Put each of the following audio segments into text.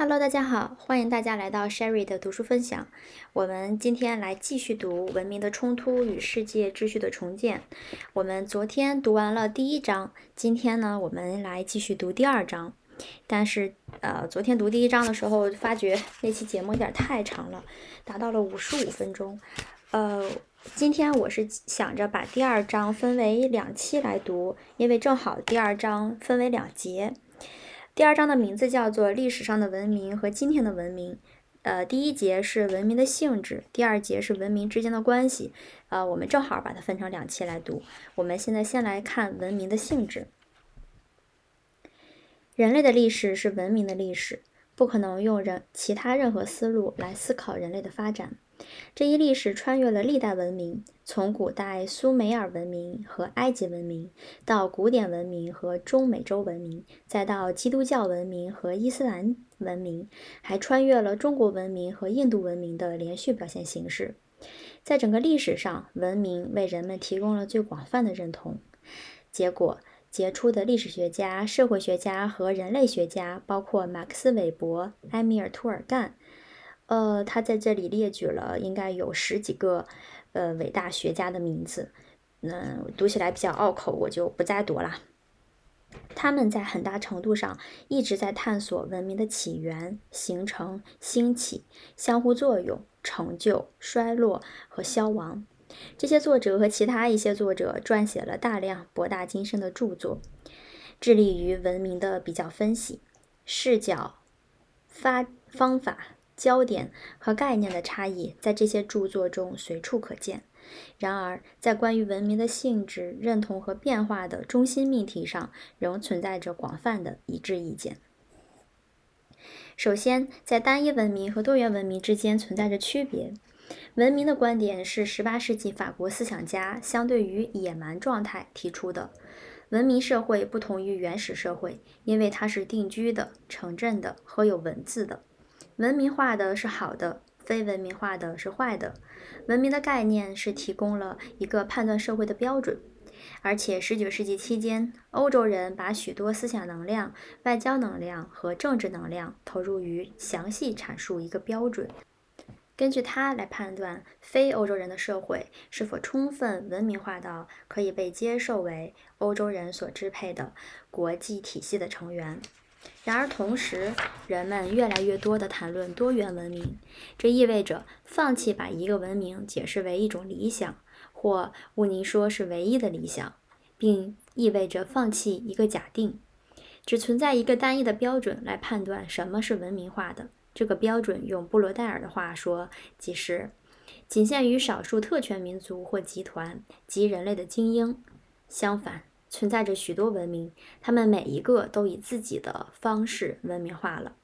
Hello，大家好，欢迎大家来到 Sherry 的读书分享。我们今天来继续读《文明的冲突与世界秩序的重建》。我们昨天读完了第一章，今天呢，我们来继续读第二章。但是，呃，昨天读第一章的时候，发觉那期节目有点太长了，达到了五十五分钟。呃，今天我是想着把第二章分为两期来读，因为正好第二章分为两节。第二章的名字叫做《历史上的文明和今天的文明》。呃，第一节是文明的性质，第二节是文明之间的关系。呃，我们正好把它分成两期来读。我们现在先来看文明的性质。人类的历史是文明的历史，不可能用人其他任何思路来思考人类的发展。这一历史穿越了历代文明，从古代苏美尔文明和埃及文明，到古典文明和中美洲文明，再到基督教文明和伊斯兰文明，还穿越了中国文明和印度文明的连续表现形式。在整个历史上，文明为人们提供了最广泛的认同。结果，杰出的历史学家、社会学家和人类学家，包括马克思韦伯、埃米尔图尔干。呃，他在这里列举了应该有十几个呃伟大学家的名字，嗯，读起来比较拗口，我就不再读了。他们在很大程度上一直在探索文明的起源、形成、兴起、相互作用、成就、衰落和消亡。这些作者和其他一些作者撰写了大量博大精深的著作，致力于文明的比较分析、视角、发方法。焦点和概念的差异在这些著作中随处可见。然而，在关于文明的性质、认同和变化的中心命题上，仍存在着广泛的一致意见。首先，在单一文明和多元文明之间存在着区别。文明的观点是18世纪法国思想家相对于野蛮状态提出的。文明社会不同于原始社会，因为它是定居的、城镇的和有文字的。文明化的是好的，非文明化的是坏的。文明的概念是提供了一个判断社会的标准，而且十九世纪期间，欧洲人把许多思想能量、外交能量和政治能量投入于详细阐述一个标准，根据它来判断非欧洲人的社会是否充分文明化到可以被接受为欧洲人所支配的国际体系的成员。然而，同时，人们越来越多地谈论多元文明，这意味着放弃把一个文明解释为一种理想，或毋宁说是唯一的理想，并意味着放弃一个假定，只存在一个单一的标准来判断什么是文明化的。这个标准，用布罗代尔的话说，即是仅限于少数特权民族或集团及人类的精英。相反。存在着许多文明，他们每一个都以自己的方式文明化了。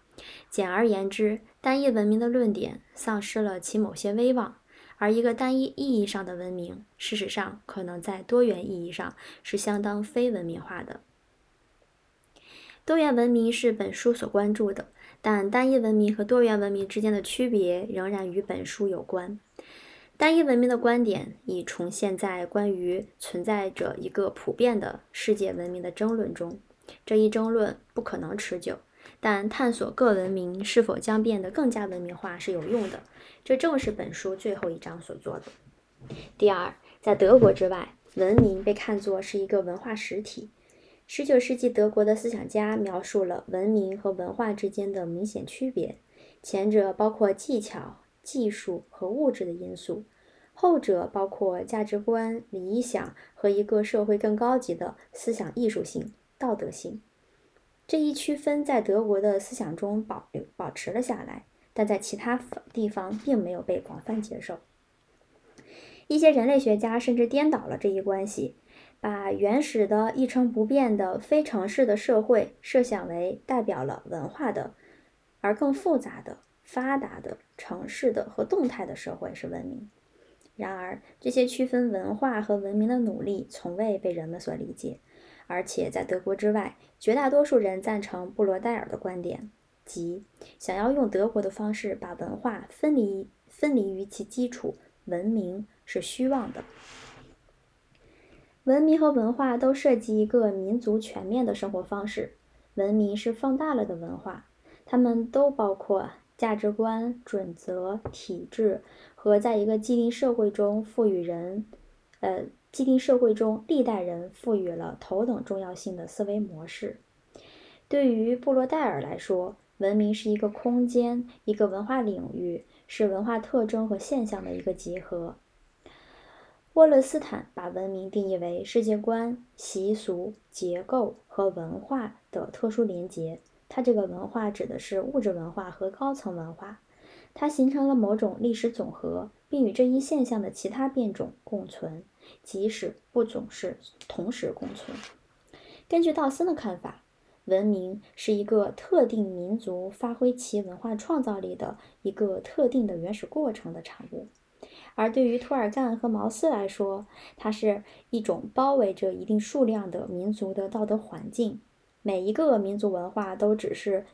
简而言之，单一文明的论点丧失了其某些威望，而一个单一意义上的文明，事实上可能在多元意义上是相当非文明化的。多元文明是本书所关注的，但单一文明和多元文明之间的区别仍然与本书有关。单一文明的观点已重现在关于存在着一个普遍的世界文明的争论中。这一争论不可能持久，但探索各文明是否将变得更加文明化是有用的。这正是本书最后一章所做的。第二，在德国之外，文明被看作是一个文化实体。19世纪德国的思想家描述了文明和文化之间的明显区别，前者包括技巧。技术和物质的因素，后者包括价值观、理想和一个社会更高级的思想艺术性、道德性。这一区分在德国的思想中保留保持了下来，但在其他地方并没有被广泛接受。一些人类学家甚至颠倒了这一关系，把原始的一成不变的非城市的社会设想为代表了文化的，而更复杂的。发达的城市的和动态的社会是文明，然而这些区分文化和文明的努力从未被人们所理解，而且在德国之外，绝大多数人赞成布罗代尔的观点，即想要用德国的方式把文化分离分离于其基础，文明是虚妄的。文明和文化都涉及一个民族全面的生活方式，文明是放大了的文化。它们都包括价值观、准则、体制和在一个既定社会中赋予人，呃，既定社会中历代人赋予了头等重要性的思维模式。对于布罗代尔来说，文明是一个空间，一个文化领域，是文化特征和现象的一个集合。沃勒斯坦把文明定义为世界观、习俗、结构和文化的特殊连结。它这个文化指的是物质文化和高层文化，它形成了某种历史总和，并与这一现象的其他变种共存，即使不总是同时共存。根据道森的看法，文明是一个特定民族发挥其文化创造力的一个特定的原始过程的产物。而对于涂尔干和毛斯来说，它是一种包围着一定数量的民族的道德环境。每一个民族文化都只是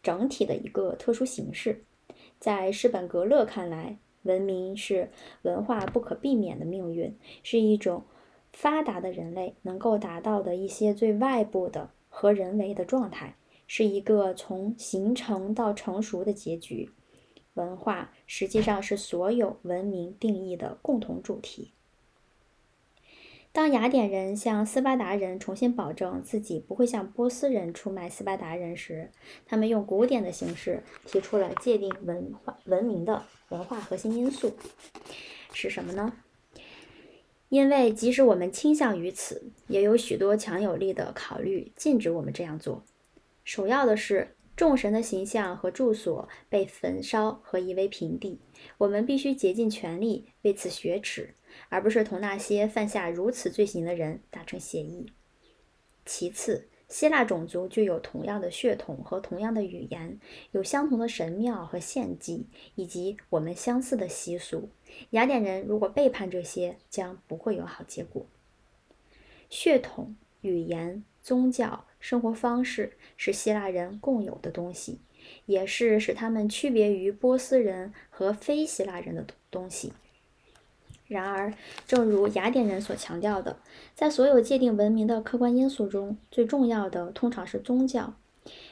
整体的一个特殊形式。在施本格勒看来，文明是文化不可避免的命运，是一种发达的人类能够达到的一些最外部的和人为的状态，是一个从形成到成熟的结局。文化实际上是所有文明定义的共同主题。当雅典人向斯巴达人重新保证自己不会向波斯人出卖斯巴达人时，他们用古典的形式提出了界定文化文明的文化核心因素是什么呢？因为即使我们倾向于此，也有许多强有力的考虑禁止我们这样做。首要的是。众神的形象和住所被焚烧和夷为平地，我们必须竭尽全力为此雪耻，而不是同那些犯下如此罪行的人达成协议。其次，希腊种族具有同样的血统和同样的语言，有相同的神庙和献祭，以及我们相似的习俗。雅典人如果背叛这些，将不会有好结果。血统、语言、宗教。生活方式是希腊人共有的东西，也是使他们区别于波斯人和非希腊人的东西。然而，正如雅典人所强调的，在所有界定文明的客观因素中，最重要的通常是宗教。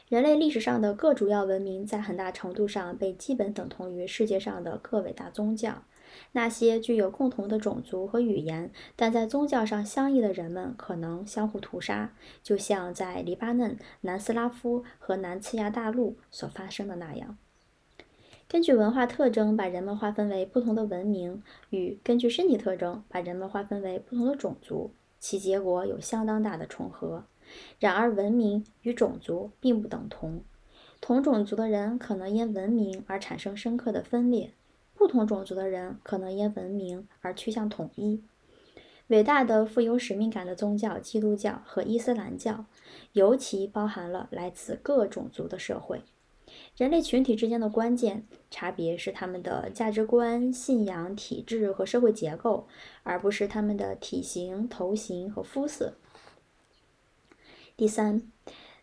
人类历史上的各主要文明在很大程度上被基本等同于世界上的各伟大宗教。那些具有共同的种族和语言，但在宗教上相异的人们可能相互屠杀，就像在黎巴嫩、南斯拉夫和南次亚大陆所发生的那样。根据文化特征把人们划分为不同的文明，与根据身体特征把人们划分为不同的种族，其结果有相当大的重合。然而，文明与种族并不等同，同种族的人可能因文明而产生深刻的分裂。不同种族的人可能因文明而趋向统一。伟大的、富有使命感的宗教——基督教和伊斯兰教，尤其包含了来自各种族的社会。人类群体之间的关键差别是他们的价值观、信仰、体制和社会结构，而不是他们的体型、头型和肤色。第三，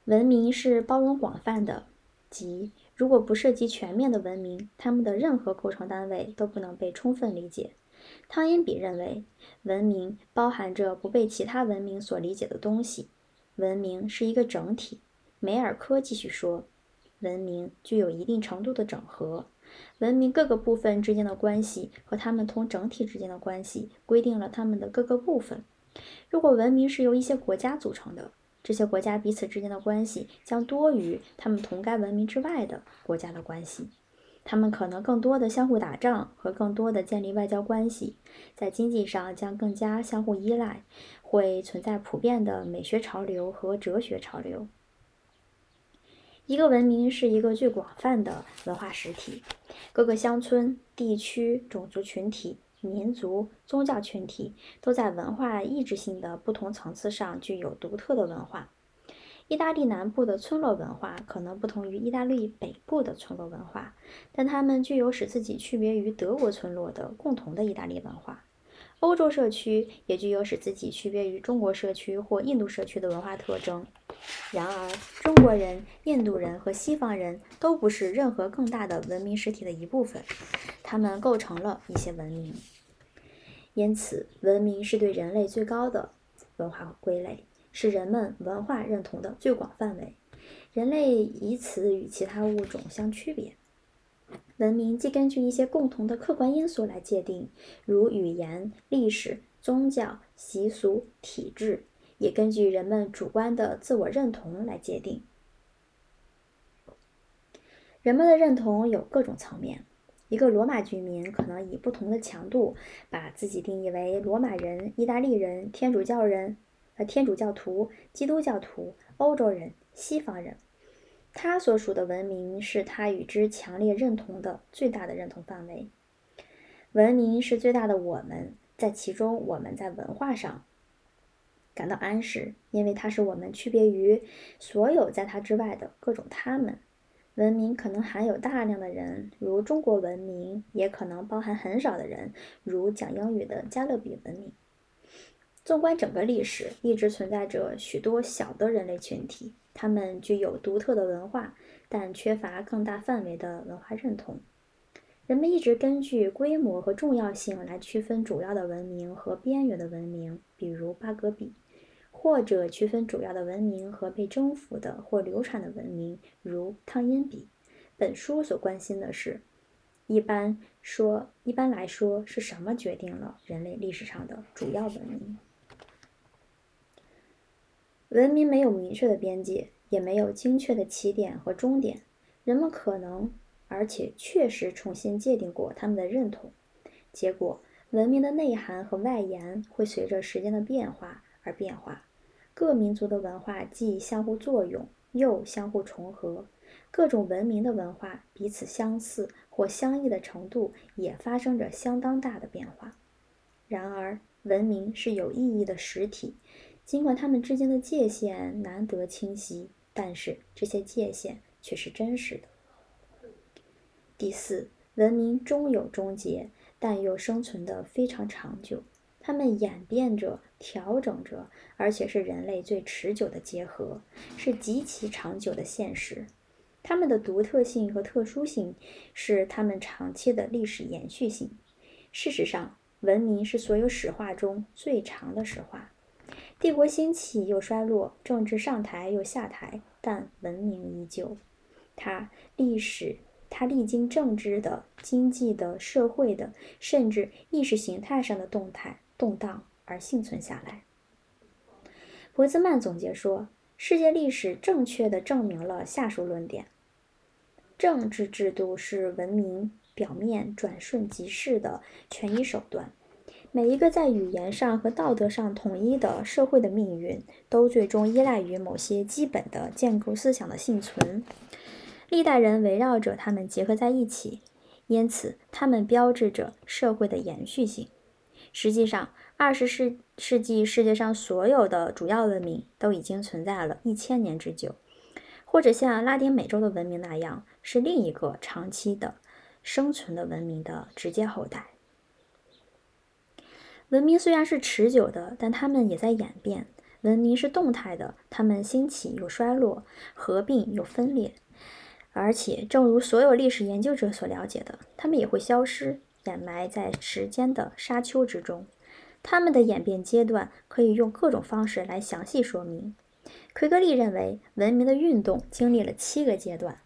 文明是包容广泛的，即。如果不涉及全面的文明，他们的任何构成单位都不能被充分理解。汤因比认为，文明包含着不被其他文明所理解的东西。文明是一个整体。梅尔科继续说，文明具有一定程度的整合。文明各个部分之间的关系和它们同整体之间的关系，规定了它们的各个部分。如果文明是由一些国家组成的，这些国家彼此之间的关系将多于他们同该文明之外的国家的关系，他们可能更多的相互打仗和更多的建立外交关系，在经济上将更加相互依赖，会存在普遍的美学潮流和哲学潮流。一个文明是一个最广泛的文化实体，各个乡村、地区、种族群体。民族、宗教群体都在文化意志性的不同层次上具有独特的文化。意大利南部的村落文化可能不同于意大利北部的村落文化，但它们具有使自己区别于德国村落的共同的意大利文化。欧洲社区也具有使自己区别于中国社区或印度社区的文化特征。然而，中国人、印度人和西方人都不是任何更大的文明实体的一部分，他们构成了一些文明。因此，文明是对人类最高的文化归类，是人们文化认同的最广范围。人类以此与其他物种相区别。文明既根据一些共同的客观因素来界定，如语言、历史、宗教、习俗、体制，也根据人们主观的自我认同来界定。人们的认同有各种层面。一个罗马居民可能以不同的强度把自己定义为罗马人、意大利人、天主教人、呃天主教徒、基督教徒、欧洲人、西方人。他所属的文明是他与之强烈认同的最大的认同范围。文明是最大的我们，在其中，我们在文化上感到安适，因为它是我们区别于所有在它之外的各种他们。文明可能含有大量的人，如中国文明，也可能包含很少的人，如讲英语的加勒比文明。纵观整个历史，一直存在着许多小的人类群体，他们具有独特的文化，但缺乏更大范围的文化认同。人们一直根据规模和重要性来区分主要的文明和边缘的文明，比如巴格比。或者区分主要的文明和被征服的或流传的文明，如汤因比。本书所关心的是，一般说，一般来说是什么决定了人类历史上的主要文明？文明没有明确的边界，也没有精确的起点和终点。人们可能，而且确实重新界定过他们的认同。结果，文明的内涵和外延会随着时间的变化而变化。各民族的文化既相互作用，又相互重合；各种文明的文化彼此相似或相异的程度也发生着相当大的变化。然而，文明是有意义的实体，尽管它们之间的界限难得清晰，但是这些界限却是真实的。第四，文明终有终结，但又生存得非常长久。它们演变着，调整着，而且是人类最持久的结合，是极其长久的现实。它们的独特性和特殊性是它们长期的历史延续性。事实上，文明是所有史话中最长的史话。帝国兴起又衰落，政治上台又下台，但文明依旧。它历史，它历经政治的、经济的、社会的，甚至意识形态上的动态。动荡而幸存下来。伯兹曼总结说：“世界历史正确地证明了下述论点：政治制度是文明表面转瞬即逝的权宜手段。每一个在语言上和道德上统一的社会的命运，都最终依赖于某些基本的建构思想的幸存。历代人围绕着他们结合在一起，因此他们标志着社会的延续性。”实际上，二十世世纪世界上所有的主要文明都已经存在了一千年之久，或者像拉丁美洲的文明那样，是另一个长期的生存的文明的直接后代。文明虽然是持久的，但它们也在演变。文明是动态的，它们兴起又衰落，合并又分裂，而且正如所有历史研究者所了解的，它们也会消失。掩埋在时间的沙丘之中，它们的演变阶段可以用各种方式来详细说明。奎格利认为，文明的运动经历了七个阶段：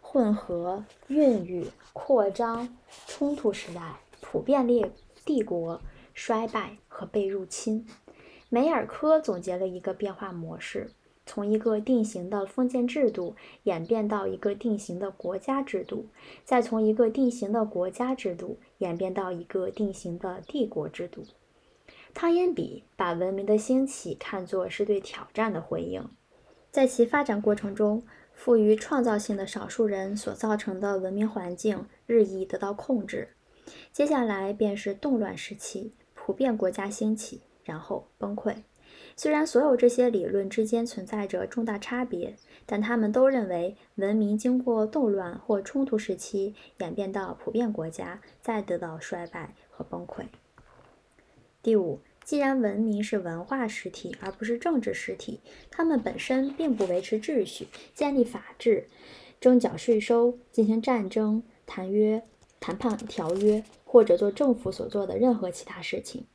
混合、孕育、扩张、冲突时代、普遍列帝国、衰败和被入侵。梅尔科总结了一个变化模式。从一个定型的封建制度演变到一个定型的国家制度，再从一个定型的国家制度演变到一个定型的帝国制度。汤因比把文明的兴起看作是对挑战的回应，在其发展过程中，富于创造性的少数人所造成的文明环境日益得到控制。接下来便是动乱时期，普遍国家兴起，然后崩溃。虽然所有这些理论之间存在着重大差别，但他们都认为文明经过动乱或冲突时期演变到普遍国家，再得到衰败和崩溃。第五，既然文明是文化实体而不是政治实体，它们本身并不维持秩序、建立法治、征缴税收、进行战争、谈约、谈判条约或者做政府所做的任何其他事情。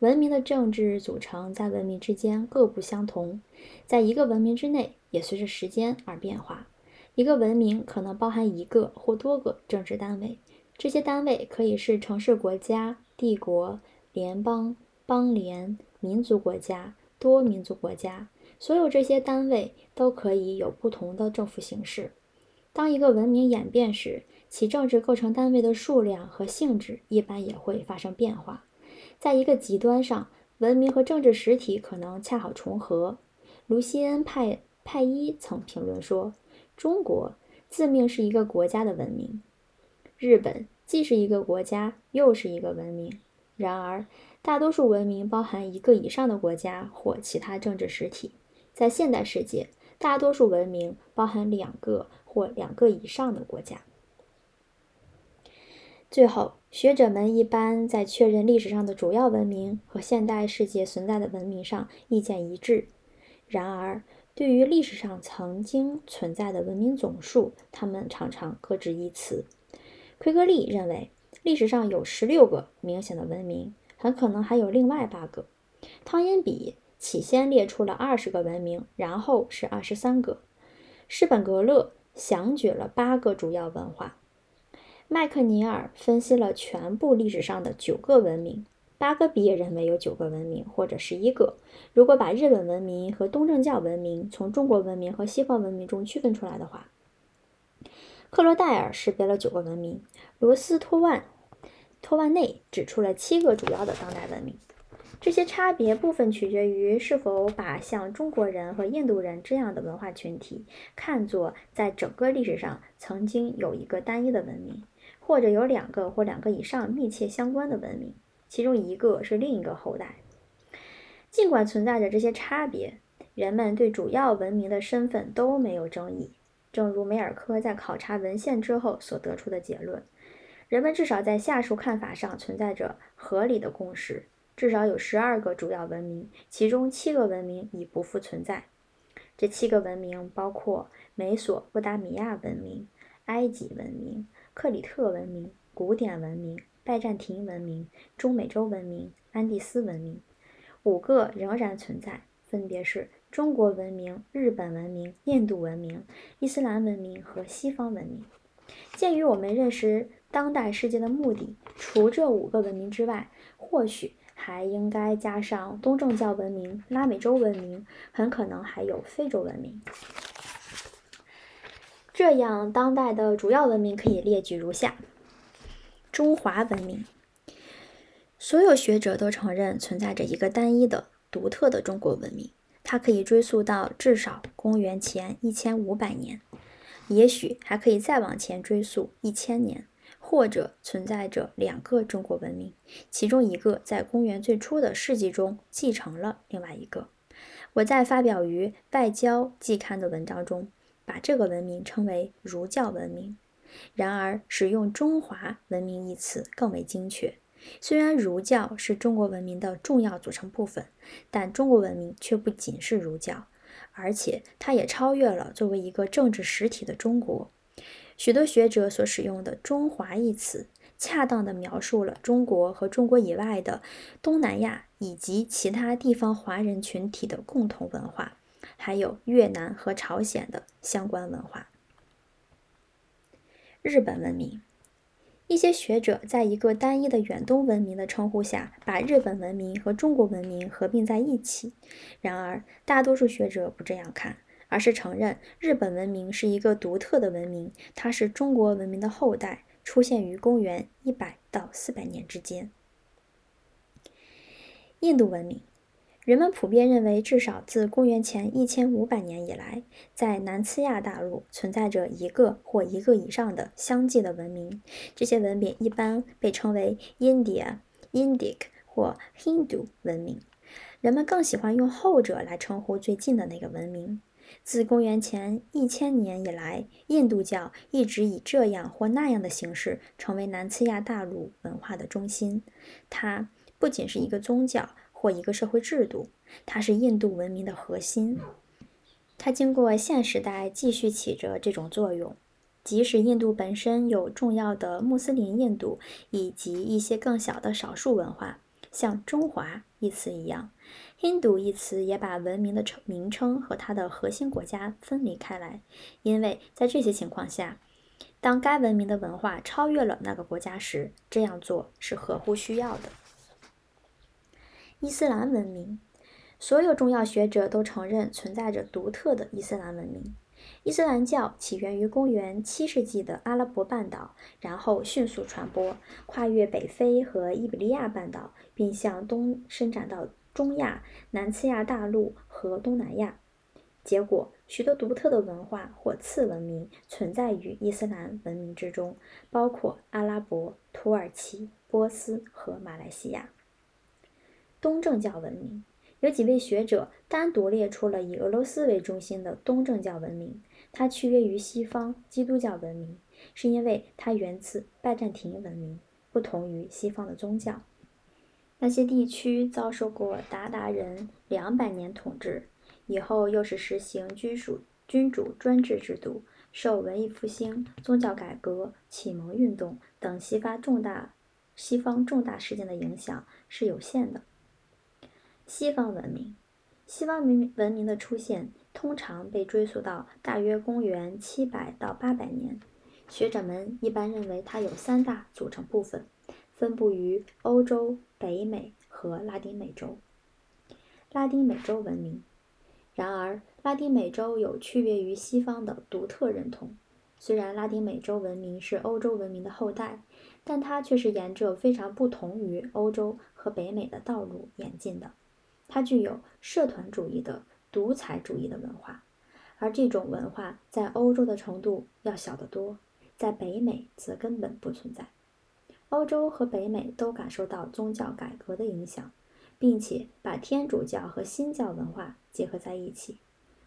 文明的政治组成在文明之间各不相同，在一个文明之内也随着时间而变化。一个文明可能包含一个或多个政治单位，这些单位可以是城市、国家、帝国、联邦、邦联、民族国家、多民族国家。所有这些单位都可以有不同的政府形式。当一个文明演变时，其政治构成单位的数量和性质一般也会发生变化。在一个极端上，文明和政治实体可能恰好重合。卢西恩·派派伊曾评论说：“中国自命是一个国家的文明，日本既是一个国家，又是一个文明。然而，大多数文明包含一个以上的国家或其他政治实体。”在现代世界，大多数文明包含两个或两个以上的国家。最后，学者们一般在确认历史上的主要文明和现代世界存在的文明上意见一致。然而，对于历史上曾经存在的文明总数，他们常常各执一词。奎格利认为，历史上有十六个明显的文明，很可能还有另外八个。汤因比。起先列出了二十个文明，然后是二十三个。施本格勒详举了八个主要文化。麦克尼尔分析了全部历史上的九个文明。巴格比也认为有九个文明或者十一个。如果把日本文明和东正教文明从中国文明和西方文明中区分出来的话，克罗戴尔识别了九个文明。罗斯托万托万内指出了七个主要的当代文明。这些差别部分取决于是否把像中国人和印度人这样的文化群体看作在整个历史上曾经有一个单一的文明，或者有两个或两个以上密切相关的文明，其中一个是另一个后代。尽管存在着这些差别，人们对主要文明的身份都没有争议。正如梅尔科在考察文献之后所得出的结论，人们至少在下述看法上存在着合理的共识。至少有十二个主要文明，其中七个文明已不复存在。这七个文明包括美索不达米亚文明、埃及文明、克里特文明、古典文明、拜占庭文明、中美洲文明、安第斯文明。五个仍然存在，分别是中国文明、日本文明、印度文明、伊斯兰文明和西方文明。鉴于我们认识当代世界的目的，除这五个文明之外，或许。还应该加上东正教文明、拉美洲文明，很可能还有非洲文明。这样，当代的主要文明可以列举如下：中华文明。所有学者都承认存在着一个单一的、独特的中国文明，它可以追溯到至少公元前一千五百年，也许还可以再往前追溯一千年。或者存在着两个中国文明，其中一个在公元最初的世纪中继承了另外一个。我在发表于《外交季刊》的文章中，把这个文明称为儒教文明。然而，使用“中华文明”一词更为精确。虽然儒教是中国文明的重要组成部分，但中国文明却不仅是儒教，而且它也超越了作为一个政治实体的中国。许多学者所使用的“中华”一词，恰当地描述了中国和中国以外的东南亚以及其他地方华人群体的共同文化，还有越南和朝鲜的相关文化。日本文明，一些学者在一个单一的远东文明的称呼下，把日本文明和中国文明合并在一起。然而，大多数学者不这样看。而是承认日本文明是一个独特的文明，它是中国文明的后代，出现于公元一百到四百年之间。印度文明，人们普遍认为，至少自公元前一千五百年以来，在南次亚大陆存在着一个或一个以上的相继的文明。这些文明一般被称为 India、Indic 或 Hindu 文明。人们更喜欢用后者来称呼最近的那个文明。自公元前一千年以来，印度教一直以这样或那样的形式成为南次亚大陆文化的中心。它不仅是一个宗教或一个社会制度，它是印度文明的核心。它经过现时代继续起着这种作用，即使印度本身有重要的穆斯林印度以及一些更小的少数文化，像“中华”一词一样印度一词也把文明的称名称和它的核心国家分离开来，因为在这些情况下，当该文明的文化超越了那个国家时，这样做是合乎需要的。伊斯兰文明，所有重要学者都承认存在着独特的伊斯兰文明。伊斯兰教起源于公元七世纪的阿拉伯半岛，然后迅速传播，跨越北非和伊比利亚半岛，并向东伸展到中亚、南次亚大陆和东南亚。结果，许多独特的文化或次文明存在于伊斯兰文明之中，包括阿拉伯、土耳其、波斯和马来西亚。东正教文明。有几位学者单独列出了以俄罗斯为中心的东正教文明，它区别于西方基督教文明，是因为它源自拜占庭文明，不同于西方的宗教。那些地区遭受过鞑靼人两百年统治，以后又是实行君属君主专制制度，受文艺复兴、宗教改革、启蒙运动等西方重大西方重大事件的影响是有限的。西方文明，西方文明文明的出现通常被追溯到大约公元七百到八百年。学者们一般认为它有三大组成部分，分布于欧洲、北美和拉丁美洲。拉丁美洲文明，然而拉丁美洲有区别于西方的独特认同。虽然拉丁美洲文明是欧洲文明的后代，但它却是沿着非常不同于欧洲和北美的道路演进的。它具有社团主义的独裁主义的文化，而这种文化在欧洲的程度要小得多，在北美则根本不存在。欧洲和北美都感受到宗教改革的影响，并且把天主教和新教文化结合在一起。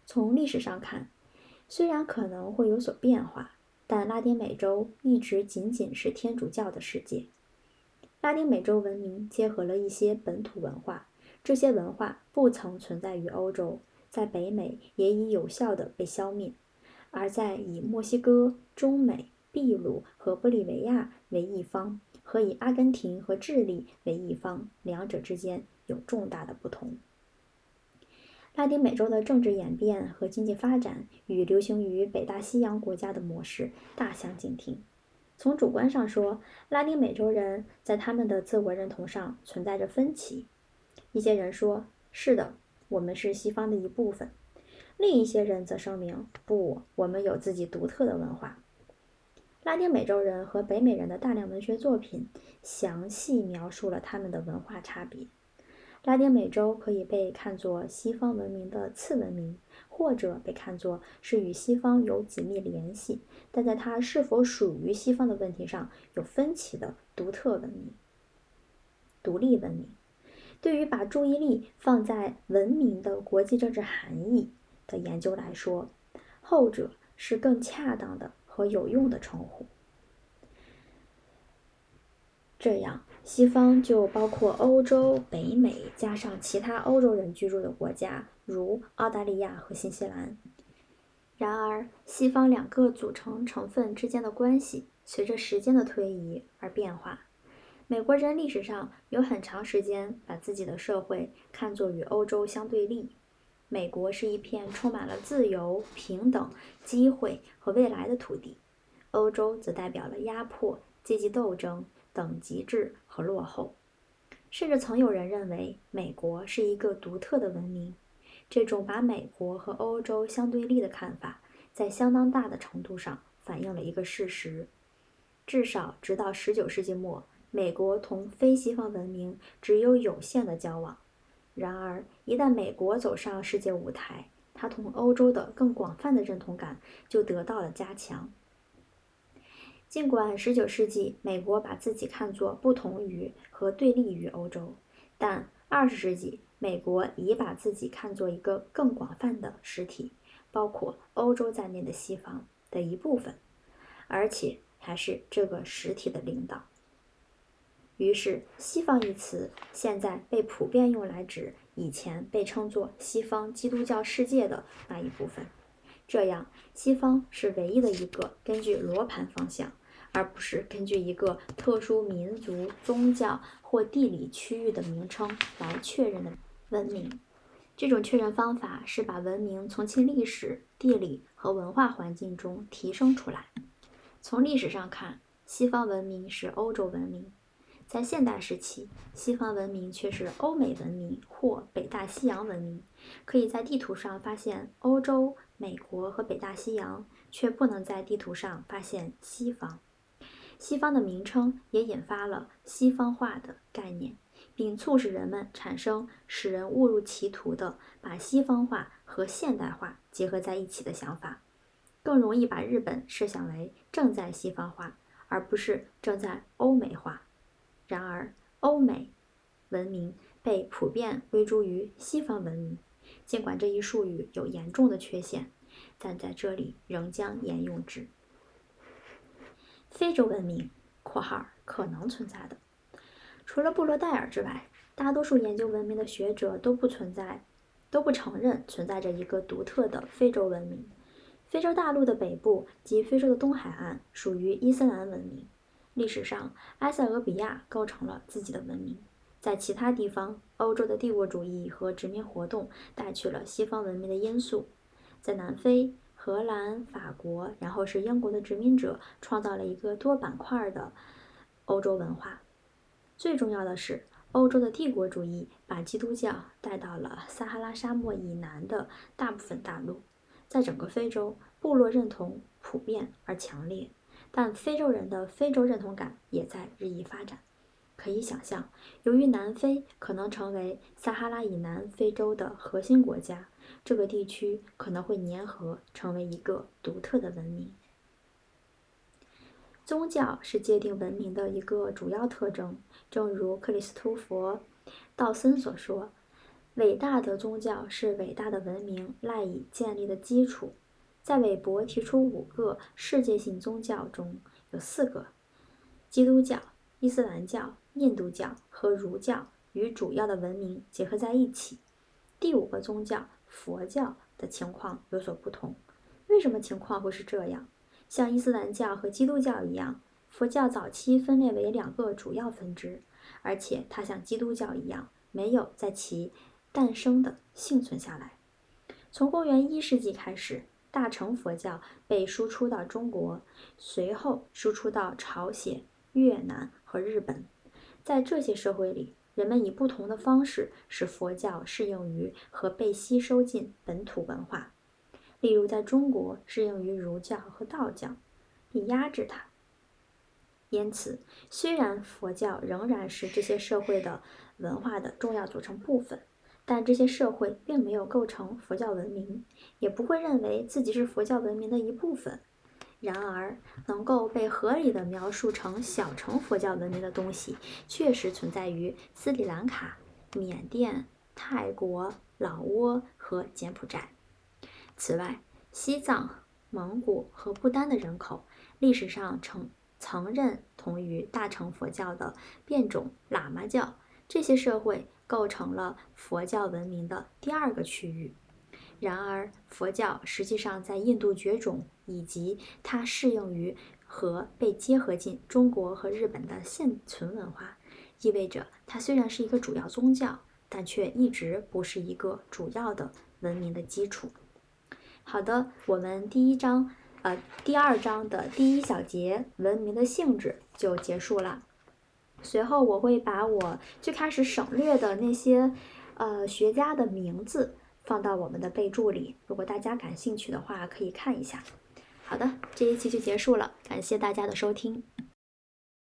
从历史上看，虽然可能会有所变化，但拉丁美洲一直仅仅是天主教的世界。拉丁美洲文明结合了一些本土文化。这些文化不曾存在于欧洲，在北美也已有效地被消灭，而在以墨西哥、中美、秘鲁和玻利维亚为一方，和以阿根廷和智利为一方，两者之间有重大的不同。拉丁美洲的政治演变和经济发展与流行于北大西洋国家的模式大相径庭。从主观上说，拉丁美洲人在他们的自我认同上存在着分歧。一些人说：“是的，我们是西方的一部分。”另一些人则声明：“不，我们有自己独特的文化。”拉丁美洲人和北美人的大量文学作品详细描述了他们的文化差别。拉丁美洲可以被看作西方文明的次文明，或者被看作是与西方有紧密联系，但在它是否属于西方的问题上有分歧的独特文明——独立文明。对于把注意力放在文明的国际政治含义的研究来说，后者是更恰当的和有用的称呼。这样，西方就包括欧洲、北美，加上其他欧洲人居住的国家，如澳大利亚和新西兰。然而，西方两个组成成分之间的关系随着时间的推移而变化。美国人历史上有很长时间把自己的社会看作与欧洲相对立。美国是一片充满了自由、平等、机会和未来的土地，欧洲则代表了压迫、阶级斗争、等级制和落后。甚至曾有人认为美国是一个独特的文明。这种把美国和欧洲相对立的看法，在相当大的程度上反映了一个事实：至少直到19世纪末。美国同非西方文明只有有限的交往，然而一旦美国走上世界舞台，它同欧洲的更广泛的认同感就得到了加强。尽管19世纪美国把自己看作不同于和对立于欧洲，但20世纪美国已把自己看作一个更广泛的实体，包括欧洲在内的西方的一部分，而且还是这个实体的领导。于是，“西方”一词现在被普遍用来指以前被称作西方基督教世界的那一部分。这样，西方是唯一的一个根据罗盘方向，而不是根据一个特殊民族、宗教或地理区域的名称来确认的文明。这种确认方法是把文明从其历史、地理和文化环境中提升出来。从历史上看，西方文明是欧洲文明；在现代时期，西方文明却是欧美文明或北大西洋文明。可以在地图上发现欧洲、美国和北大西洋，却不能在地图上发现西方。西方的名称也引发了西方化的概念。并促使人们产生使人误入歧途的把西方化和现代化结合在一起的想法，更容易把日本设想为正在西方化，而不是正在欧美化。然而，欧美文明被普遍归诸于西方文明，尽管这一术语有严重的缺陷，但在这里仍将沿用之。非洲文明（括号可能存在的）。除了布罗代尔之外，大多数研究文明的学者都不存在，都不承认存在着一个独特的非洲文明。非洲大陆的北部及非洲的东海岸属于伊斯兰文明。历史上，埃塞俄比亚构成了自己的文明。在其他地方，欧洲的帝国主义和殖民活动带去了西方文明的因素。在南非、荷兰、法国，然后是英国的殖民者创造了一个多板块的欧洲文化。最重要的是，欧洲的帝国主义把基督教带到了撒哈拉沙漠以南的大部分大陆。在整个非洲，部落认同普遍而强烈，但非洲人的非洲认同感也在日益发展。可以想象，由于南非可能成为撒哈拉以南非洲的核心国家，这个地区可能会粘合成为一个独特的文明。宗教是界定文明的一个主要特征，正如克里斯托弗·道森所说：“伟大的宗教是伟大的文明赖以建立的基础。”在韦伯提出五个世界性宗教中，有四个——基督教、伊斯兰教、印度教和儒教——与主要的文明结合在一起。第五个宗教佛教的情况有所不同。为什么情况会是这样？像伊斯兰教和基督教一样，佛教早期分裂为两个主要分支，而且它像基督教一样，没有在其诞生的幸存下来。从公元一世纪开始，大乘佛教被输出到中国，随后输出到朝鲜、越南和日本。在这些社会里，人们以不同的方式使佛教适应于和被吸收进本土文化。例如，在中国适应于儒教和道教，并压制它。因此，虽然佛教仍然是这些社会的文化的重要组成部分，但这些社会并没有构成佛教文明，也不会认为自己是佛教文明的一部分。然而，能够被合理的描述成小乘佛教文明的东西，确实存在于斯里兰卡、缅甸、泰国、老挝和柬埔寨。此外，西藏、蒙古和不丹的人口历史上曾曾认同于大乘佛教的变种喇嘛教，这些社会构成了佛教文明的第二个区域。然而，佛教实际上在印度绝种，以及它适应于和被结合进中国和日本的现存文化，意味着它虽然是一个主要宗教，但却一直不是一个主要的文明的基础。好的，我们第一章，呃，第二章的第一小节文明的性质就结束了。随后我会把我最开始省略的那些，呃，学家的名字放到我们的备注里，如果大家感兴趣的话，可以看一下。好的，这一期就结束了，感谢大家的收听。